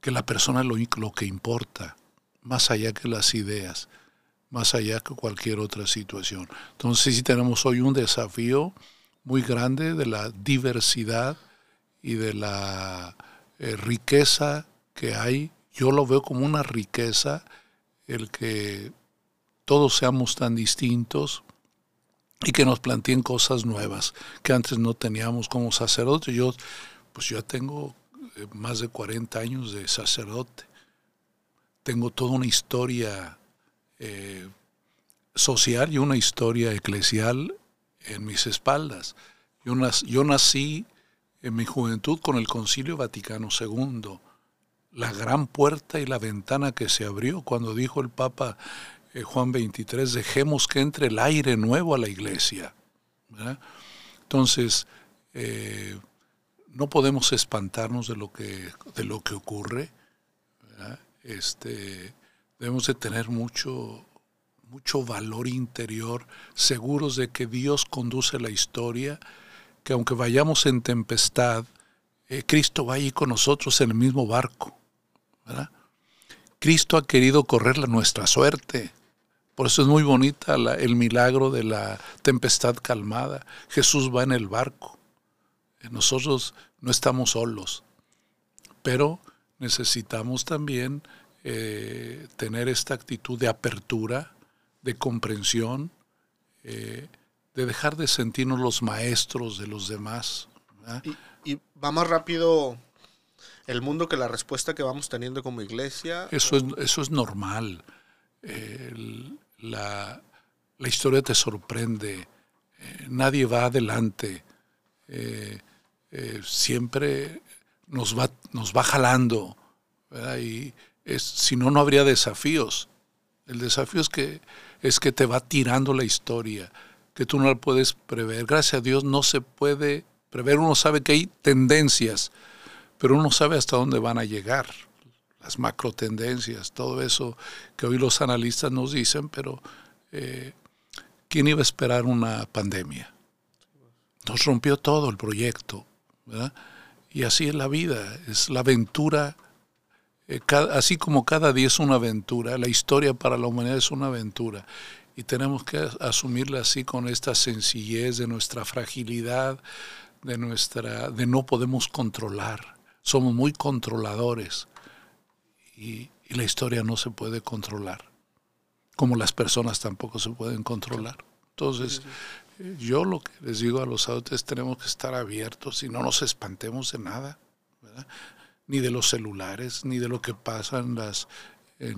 que la persona es lo, lo que importa, más allá que las ideas, más allá que cualquier otra situación. Entonces sí tenemos hoy un desafío muy grande de la diversidad y de la eh, riqueza que hay, yo lo veo como una riqueza el que todos seamos tan distintos y que nos planteen cosas nuevas que antes no teníamos como sacerdote. Yo, pues ya tengo eh, más de 40 años de sacerdote. Tengo toda una historia eh, social y una historia eclesial en mis espaldas. Yo, yo nací en mi juventud con el Concilio Vaticano II, la gran puerta y la ventana que se abrió cuando dijo el Papa eh, Juan XXIII, dejemos que entre el aire nuevo a la iglesia. Entonces, eh, no podemos espantarnos de lo que, de lo que ocurre. Este, debemos de tener mucho, mucho valor interior, seguros de que Dios conduce la historia que aunque vayamos en tempestad, eh, Cristo va allí con nosotros en el mismo barco. Cristo ha querido correr la nuestra suerte. Por eso es muy bonita el milagro de la tempestad calmada. Jesús va en el barco. Eh, nosotros no estamos solos, pero necesitamos también eh, tener esta actitud de apertura, de comprensión, de dejar de sentirnos los maestros de los demás. Y, va más rápido el mundo que la respuesta que vamos teniendo como iglesia. Eso, es, eso es normal. La, historia te sorprende. Eh, nadie va adelante. Eh, eh, siempre nos va, nos va jalando. Y si no, no habría desafíos. El desafío es que, es que te va tirando la historia que tú no la puedes prever. Gracias a Dios no se puede prever. Uno sabe que hay tendencias, pero uno sabe hasta dónde van a llegar. Las macro tendencias, todo eso que hoy los analistas nos dicen, pero eh, ¿quién iba a esperar una pandemia? Nos rompió todo el proyecto. Y así es la vida, es la aventura. Eh, así como cada día es una aventura, la historia para la humanidad es una aventura y tenemos que asumirla así con esta sencillez de nuestra fragilidad, de nuestra de no podemos controlar. Somos muy controladores y, la historia no se puede controlar, como las personas tampoco se pueden controlar. Entonces, yo lo que les digo a los adultos tenemos que estar abiertos y no nos espantemos de nada, ni de los celulares, ni de lo que pasa en las eh,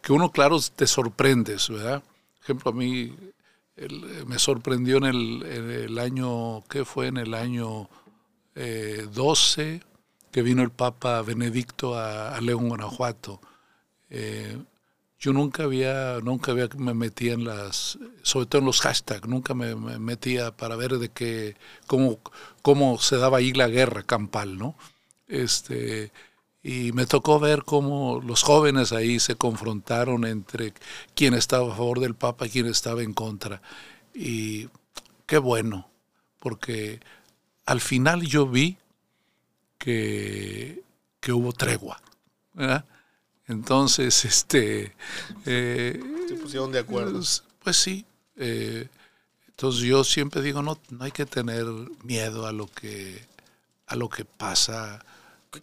que uno, claro, te sorprendes, ¿verdad? Por ejemplo, a mí me sorprendió en el, año, ¿qué fue? En el año 12, eh, que vino el Papa Benedicto a, León, Guanajuato. Eh, yo nunca había, nunca había me metía en las, sobre todo en los hashtags, nunca me, metía para ver de qué, cómo, cómo se daba ahí la guerra campal, ¿no? Este, y me tocó ver cómo los jóvenes ahí se confrontaron entre quién estaba a favor del Papa y quién estaba en contra. Y qué bueno, porque al final yo vi que, hubo tregua. Entonces, este... Eh, se pusieron de acuerdo. Pues, pues sí. Eh, entonces yo siempre digo, no, no hay que tener miedo a lo que, a lo que pasa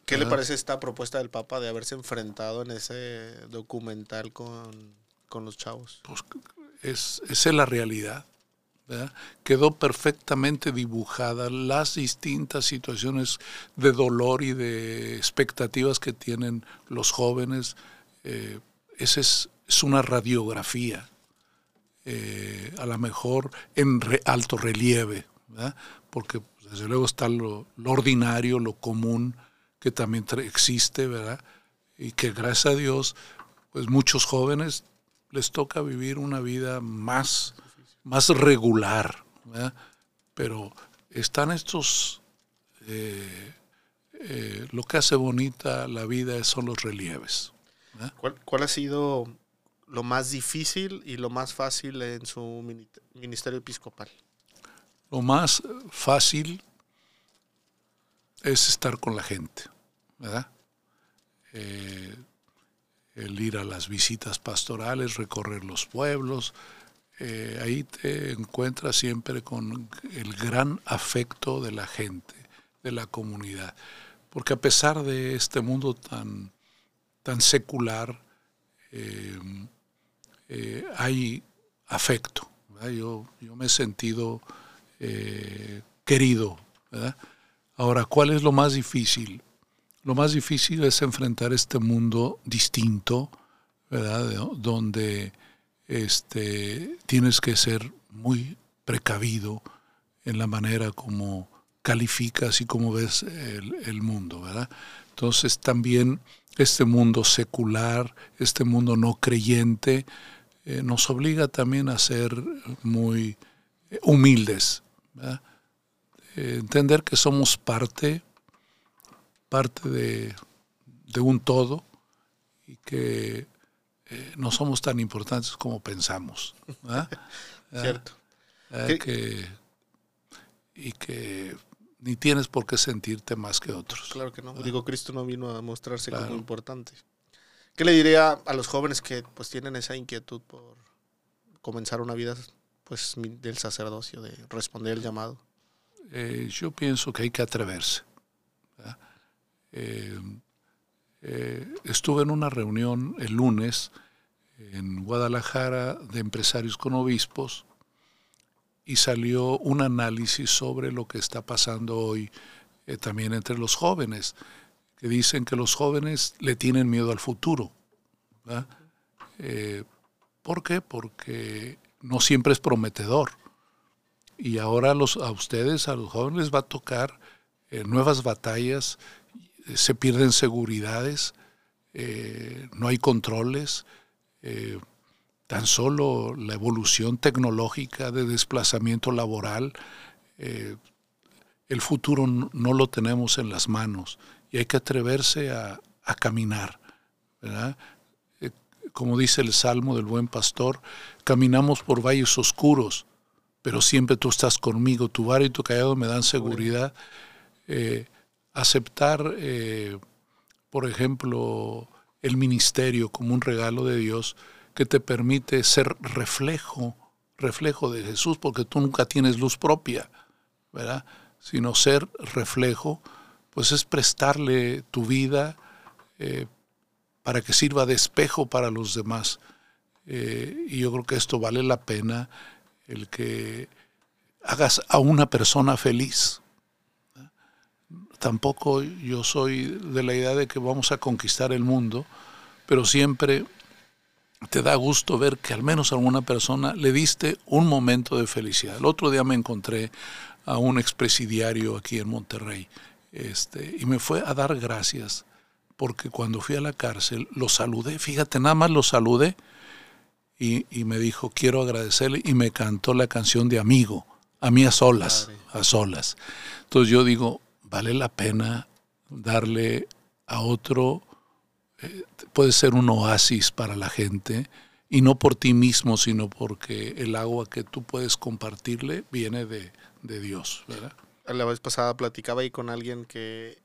¿Qué le parece esta propuesta del Papa de haberse enfrentado en ese documental con, los chavos? Pues es, esa es la realidad. Quedó perfectamente dibujada las distintas situaciones de dolor y de expectativas que tienen los jóvenes. Eh, esa es, una radiografía, eh, a lo mejor en alto relieve, porque desde luego está lo, ordinario, lo común, que también existe, ¿verdad? Y que gracias a Dios, pues muchos jóvenes les toca vivir una vida más más regular. Pero están estos, eh, eh, lo que hace bonita la vida son los relieves. ¿Cuál, ha sido lo más difícil y lo más fácil en su ministerio episcopal? Lo más fácil es estar con la gente, ¿verdad? Eh, el ir a las visitas pastorales, recorrer los pueblos, eh, ahí te encuentras siempre con el gran afecto de la gente, de la comunidad. Porque a pesar de este mundo tan, tan secular, eh, eh, hay afecto. Yo, yo, me he sentido querido. Ahora, ¿cuál es lo más difícil? Lo más difícil es enfrentar este mundo distinto, ¿verdad? Donde este, tienes que ser muy precavido en la manera como calificas y como ves el, mundo, ¿verdad? Entonces también este mundo secular, este mundo no creyente, eh, nos obliga también a ser muy humildes, ¿verdad? Eh, entender que somos parte, parte de un todo y que eh, no somos tan importantes como pensamos. Cierto. y que ni tienes por qué sentirte más que otros. Claro que no. Digo, Cristo no vino a mostrarse como importante. ¿Qué le diría a los jóvenes que pues tienen esa inquietud por comenzar una vida pues del sacerdocio, de responder el llamado? Eh, yo pienso que hay que atreverse. Eh, eh, estuve en una reunión el lunes en Guadalajara de empresarios con obispos y salió un análisis sobre lo que está pasando hoy eh, también entre los jóvenes, que dicen que los jóvenes le tienen miedo al futuro. Eh, ¿Por qué? Porque no siempre es prometedor. Y ahora los, a ustedes, a los jóvenes, les va a tocar eh, nuevas batallas, se pierden seguridades, no hay controles, eh, tan solo la evolución tecnológica de desplazamiento laboral, eh, el futuro no, lo tenemos en las manos y hay que atreverse a, caminar. Eh, como dice el Salmo del Buen Pastor, caminamos por valles oscuros, pero siempre tú estás conmigo, tu vara y tu callado me dan seguridad. Aceptar, por ejemplo, el ministerio como un regalo de Dios que te permite ser reflejo, reflejo de Jesús, porque tú nunca tienes luz propia, ¿verdad? Sino ser reflejo, pues es prestarle tu vida eh, para que sirva de espejo para los demás. Eh, y yo creo que esto vale la pena, el que hagas a una persona feliz. Tampoco yo soy de la idea de que vamos a conquistar el mundo, pero siempre te da gusto ver que al menos a alguna persona le diste un momento de felicidad. El otro día me encontré a un expresidiario aquí en Monterrey este, y me fue a dar gracias porque cuando fui a la cárcel lo saludé, fíjate, nada más lo saludé y, y me dijo, quiero agradecerle y me cantó la canción de Amigo, a mí a solas, a solas. Entonces yo digo, vale la pena darle a otro, eh, puede ser un oasis para la gente, y no por ti mismo, sino porque el agua que tú puedes compartirle viene de, Dios, ¿verdad? La vez pasada platicaba ahí con alguien que,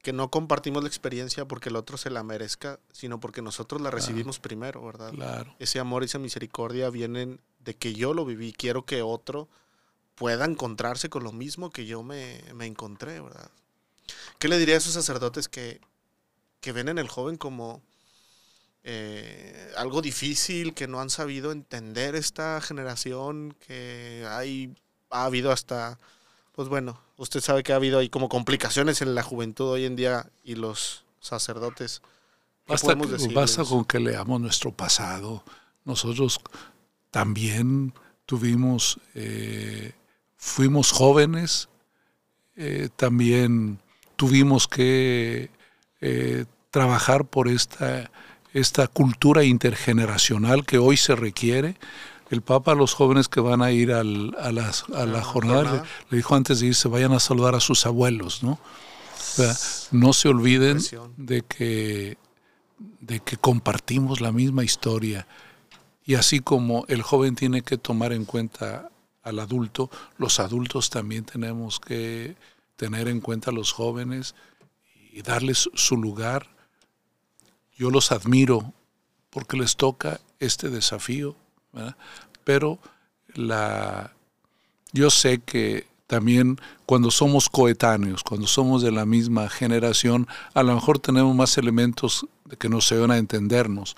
que no compartimos la experiencia porque el otro se la merezca, sino porque nosotros la recibimos primero, ¿verdad? Claro. Ese amor y esa misericordia vienen de que yo lo viví, quiero que otro pueda encontrarse con lo mismo que yo me, encontré, ¿verdad? ¿Qué le diría a esos sacerdotes que, ven en el joven como, eh, algo difícil que no han sabido entender esta generación, que hay, ha habido hasta, pues bueno, usted sabe que ha habido ahí como complicaciones en la juventud hoy en día y los sacerdotes. ¿Qué Basta, que- basta con que leamos nuestro pasado. Nosotros también tuvimos, eh, fuimos jóvenes, eh, también tuvimos que eh, trabajar por esta, esta cultura intergeneracional que hoy se requiere. El Papa a los jóvenes que van a ir al- a, las- a la jornada, le, le dijo antes de irse, vayan a saludar a sus abuelos, ¿no? O sea, no se olviden de que, de que compartimos la misma historia. Y así como el joven tiene que tomar en cuenta al adulto, los adultos también tenemos que tener en cuenta a los jóvenes y darles su lugar. Yo los admiro porque les toca este desafío, pero la, yo sé que también cuando somos coetáneos, cuando somos de la misma generación, a lo mejor tenemos más elementos que nos ayudan a entendernos,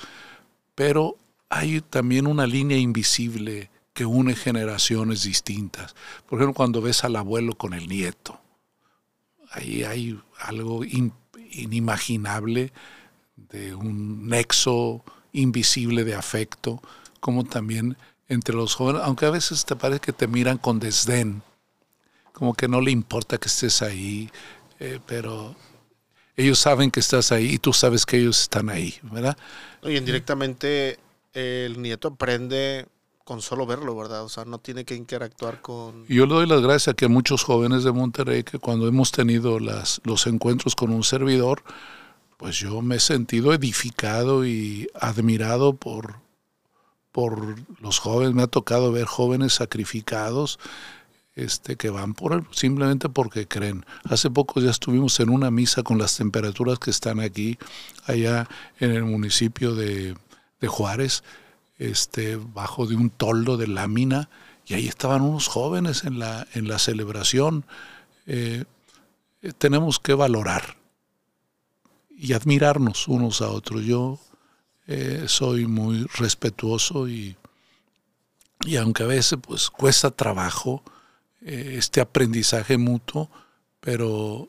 pero hay también una línea invisible que une generaciones distintas. Por ejemplo, cuando ves al abuelo con el nieto, ahí hay algo in- inimaginable de un nexo invisible de afecto, como también entre los jóvenes, aunque a veces te parece que te miran con desdén, como que no le importa que estés ahí, eh, pero ellos saben que estás ahí y tú sabes que ellos están ahí, ¿verdad? Y indirectamente el nieto aprende con solo verlo, ¿verdad? O sea, no tiene que interactuar con... Yo le doy las gracias a que muchos jóvenes de Monterrey, que cuando hemos tenido las, los encuentros con un servidor, pues yo me he sentido edificado y admirado por, por los jóvenes. Me ha tocado ver jóvenes sacrificados este, que van por simplemente porque creen. Hace poco ya estuvimos en una misa con las temperaturas que están aquí, allá en el municipio de, de Juárez, este, bajo de un toldo de lámina, y ahí estaban unos jóvenes en la, en la celebración. Eh, eh, tenemos que valorar y admirarnos unos a otros. Yo eh, soy muy respetuoso y, y aunque a veces pues cuesta trabajo este aprendizaje mutuo, pero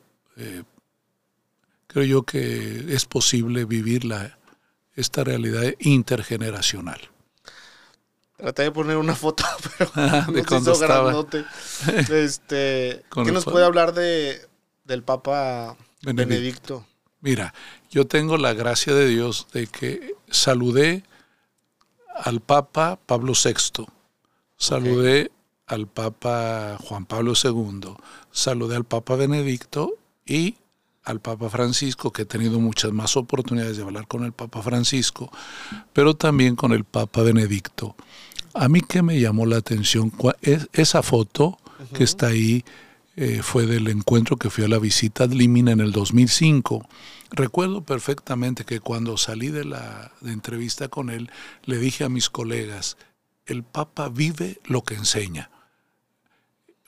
creo yo que es posible vivir la, esta realidad intergeneracional. Traté de poner una foto, pero Ah, de hizo estaba. grandote. Este, ¿Qué nos puede hablar de, del Papa Benedicto. Benedicto? Mira, yo tengo la gracia de Dios de que saludé al Papa Pablo VI, saludé al Papa Juan Pablo II, saludé al Papa Benedicto y al Papa Francisco, que he tenido muchas más oportunidades de hablar con el Papa Francisco, pero también con el Papa Benedicto. A mí que me llamó la atención, esa foto que está ahí eh, fue del encuentro que fui a la visita ad limina en el 2005. Recuerdo perfectamente que cuando salí de la de entrevista con él, le dije a mis colegas, el Papa vive lo que enseña.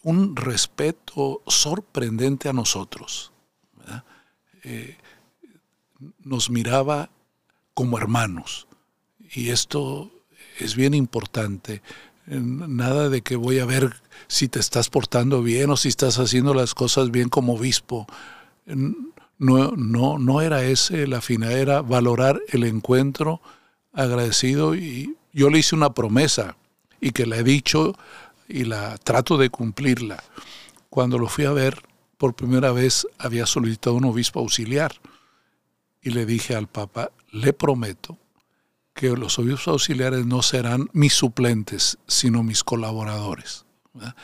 Un respeto sorprendente a nosotros. Eh, nos miraba como hermanos. Y esto es bien importante. Eh, Nada de que voy a ver si te estás portando bien o si estás haciendo las cosas bien como obispo. No, no, no era ese la finalidad, era valorar el encuentro agradecido y yo le hice una promesa y que la he dicho y la trato de cumplirla. Cuando lo fui a ver por primera vez había solicitado un obispo auxiliar y le dije al Papa, le prometo que los obispos auxiliares no serán mis suplentes, sino mis colaboradores. ¿verdad?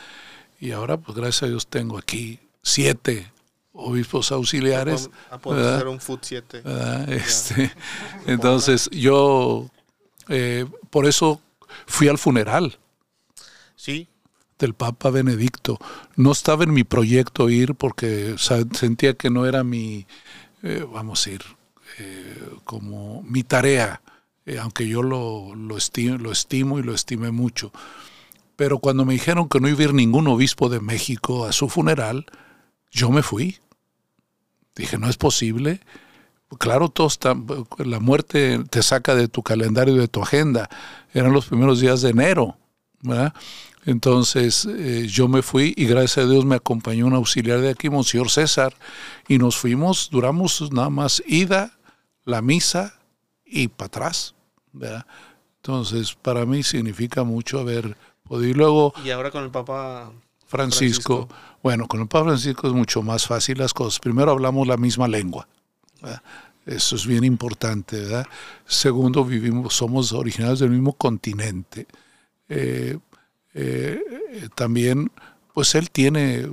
Y ahora, pues gracias a Dios, tengo aquí siete obispos auxiliares. Podemos ¿verdad? hacer un Foot 7. ¿verdad? Este, entonces, yo, eh, por eso fui al funeral Sí, del Papa Benedicto. No estaba en mi proyecto ir porque sentía que no era mi, eh, vamos a ir, eh, como mi tarea, eh, aunque yo lo, lo, estimo, lo estimo y lo estimé mucho. Pero cuando me dijeron que no iba a ir ningún obispo de México a su funeral, yo me fui. Dije, no es posible. claro, todos la muerte te saca de tu calendario, de tu agenda. Eran los primeros días de enero. ¿verdad? Entonces eh, yo me fui y gracias a Dios me acompañó un auxiliar de aquí, Monseñor César, y nos fuimos, duramos nada más ida, la misa y para atrás. ¿verdad? Entonces para mí significa mucho haber podido. Y luego... Y ahora con el Papa Francisco, bueno, con el Papa Francisco es mucho más fácil las cosas. Primero hablamos la misma lengua. Eso es bien importante, ¿verdad? Segundo, vivimos, somos originarios del mismo continente. Eh, eh, también, pues él tiene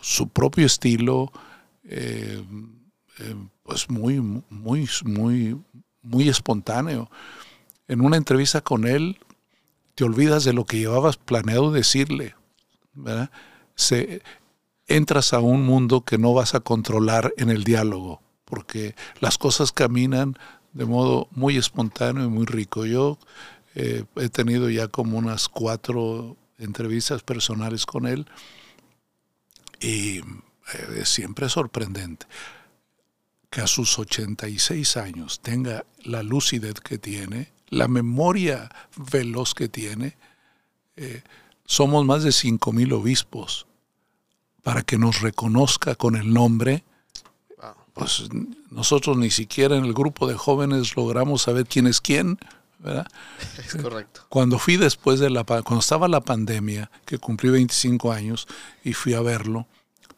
su propio estilo, eh, pues muy, muy, muy, muy espontáneo. En una entrevista con él, te olvidas de lo que llevabas planeado decirle. Se, entras a un mundo que no vas a controlar en el diálogo, porque las cosas caminan de modo muy espontáneo y muy rico. Yo eh, he tenido ya como unas cuatro entrevistas personales con él y eh, siempre es sorprendente que a sus 86 años tenga la lucidez que tiene, la memoria veloz que tiene. Eh, somos más de 5.000 obispos para que nos reconozca con el nombre. Pues nosotros ni siquiera en el grupo de jóvenes logramos saber quién es quién. ¿Verdad? Es correcto. Cuando fui después de la cuando estaba la pandemia, que cumplí 25 años y fui a verlo,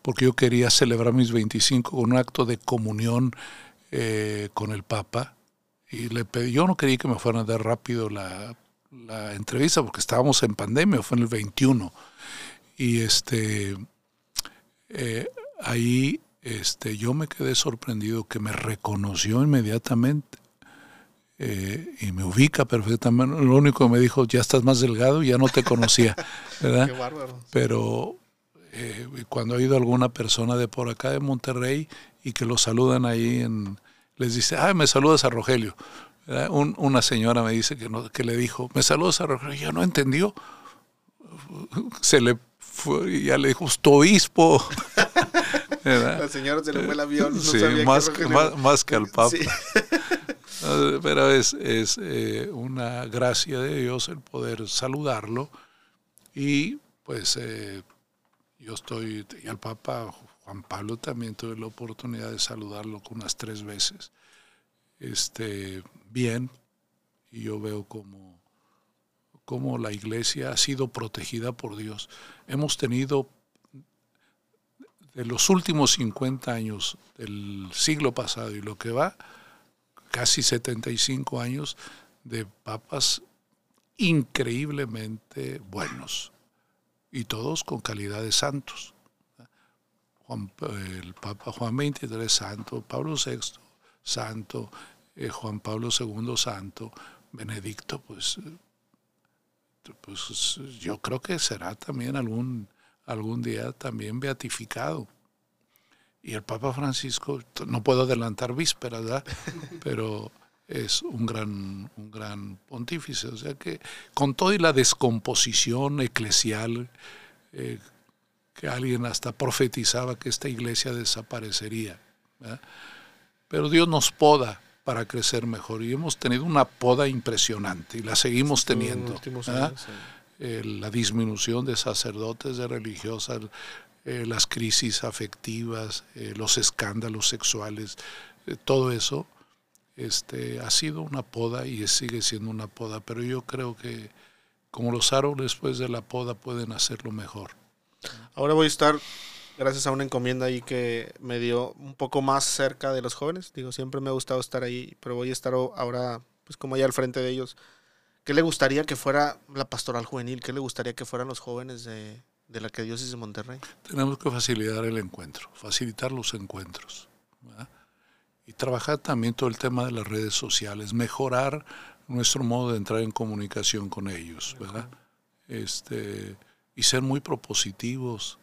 porque yo quería celebrar mis 25 con un acto de comunión eh, con el Papa y le pedí, yo no quería que me fueran a dar rápido la, la entrevista porque estábamos en pandemia, fue en el 21 y este eh, ahí este, yo me quedé sorprendido que me reconoció inmediatamente eh, y me ubica perfectamente. Lo único que me dijo, ya estás más delgado, ya no te conocía. ¿verdad? Qué bárbaro. Pero eh, cuando ha ido alguna persona de por acá de Monterrey y que lo saludan ahí, en, les dice, ah, me saludas a Rogelio. una señora me dice que, no, que le dijo, me saludas a Rogelio, ya no entendió. Se le y ya le dijo, obispo. La señora se le fue el avión. No sí, más, que, más, que al Papa. Pero es, es eh, una gracia de Dios el poder saludarlo. Y pues eh, yo estoy, y al Papa Juan Pablo también tuve la oportunidad de saludarlo unas tres veces. Este, bien, y yo veo como cómo la iglesia ha sido protegida por Dios. Hemos tenido de los últimos 50 años del siglo pasado y lo que va, casi 75 años de papas increíblemente buenos y todos con calidad de santos. el Papa Juan XXIII santo, Pablo VI santo, eh, Juan Pablo II santo, Benedicto pues pues yo creo que será también algún, algún día también beatificado. Y el Papa Francisco, no puedo adelantar vísperas, ¿verdad? pero es un gran, un gran pontífice. O sea que con toda la descomposición eclesial, eh, que alguien hasta profetizaba que esta iglesia desaparecería. Pero Dios nos poda para crecer mejor. Y hemos tenido una poda impresionante y la seguimos teniendo. Eh, la disminución de sacerdotes, de religiosas, eh, las crisis afectivas, eh, los escándalos sexuales, todo eso este, ha sido una poda y sigue siendo una poda. Pero yo creo que como los árboles después de la poda pueden hacerlo mejor. Ahora voy a estar gracias a una encomienda ahí que me dio un poco más cerca de los jóvenes. Digo, siempre me ha gustado estar ahí, pero voy a estar ahora, pues como allá al frente de ellos. ¿Qué le gustaría que fuera la pastoral juvenil? ¿Qué le gustaría que fueran los jóvenes de, de la que Dios de Monterrey? Tenemos que facilitar el encuentro, facilitar los encuentros. Y trabajar también todo el tema de las redes sociales, mejorar nuestro modo de entrar en comunicación con ellos, ¿verdad? Este, y ser muy propositivos,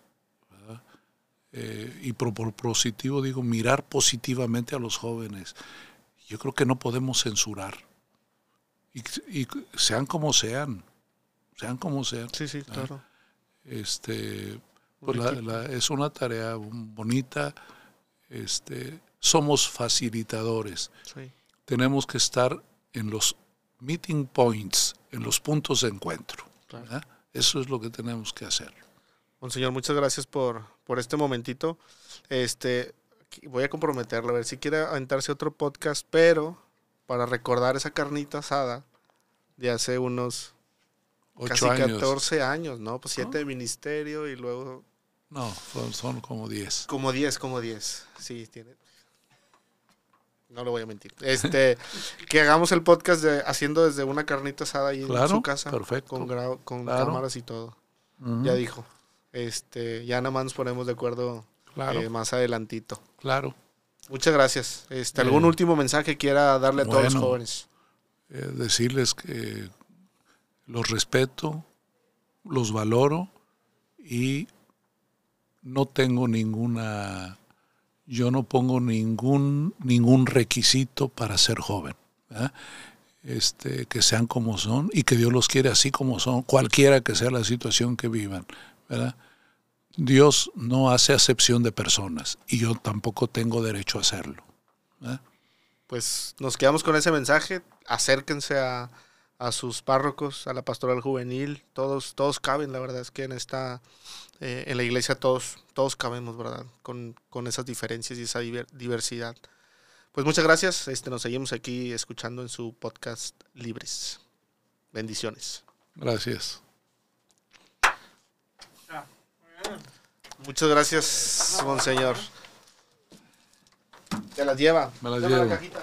eh, y por, positivo digo mirar positivamente a los jóvenes. Yo creo que no podemos censurar. Y, sean como sean, sean como sean. Sí, sí, claro. Este, pues es una tarea bonita. Este, somos facilitadores. Sí. Tenemos que estar en los meeting points, en los puntos de encuentro. Claro. Eso es lo que tenemos que hacer. Monseñor, muchas gracias por, por este momentito. Este, voy a comprometerlo, a ver si quiere aventarse otro podcast, pero para recordar esa carnita asada de hace unos casi años. 14 años, ¿no? Pues siete de ministerio y luego No, son, son como diez. como 10, como 10. Sí, tiene. No lo voy a mentir. Este, que hagamos el podcast de, haciendo desde una carnita asada ahí en su casa. perfecto. Con, con Claro. cámaras y todo. Ya dijo. Este, ya nada más nos ponemos de acuerdo Claro, eh, más adelantito. claro. Muchas gracias. Este, ¿Algún Eh, último mensaje quiera darle a todos los jóvenes? Eh, decirles que los respeto, los valoro y no tengo ninguna, yo no pongo ningún, ningún requisito para ser joven. Este, que sean como son y que Dios los quiere así como son, cualquiera que sea la situación que vivan. Dios no hace acepción de personas y yo tampoco tengo derecho a hacerlo. Pues nos quedamos con ese mensaje. Acérquense a, a sus párrocos, a la pastoral juvenil. Todos, todos caben, la verdad es que en esta, eh, en la iglesia todos, todos cabemos, ¿verdad? Con, con esas diferencias y esa diver- diversidad. Pues muchas gracias. Este, nos seguimos aquí escuchando en su podcast Libres. Bendiciones. Gracias. Muchas gracias, monseñor. Te las lleva. Me las Dame la cajita.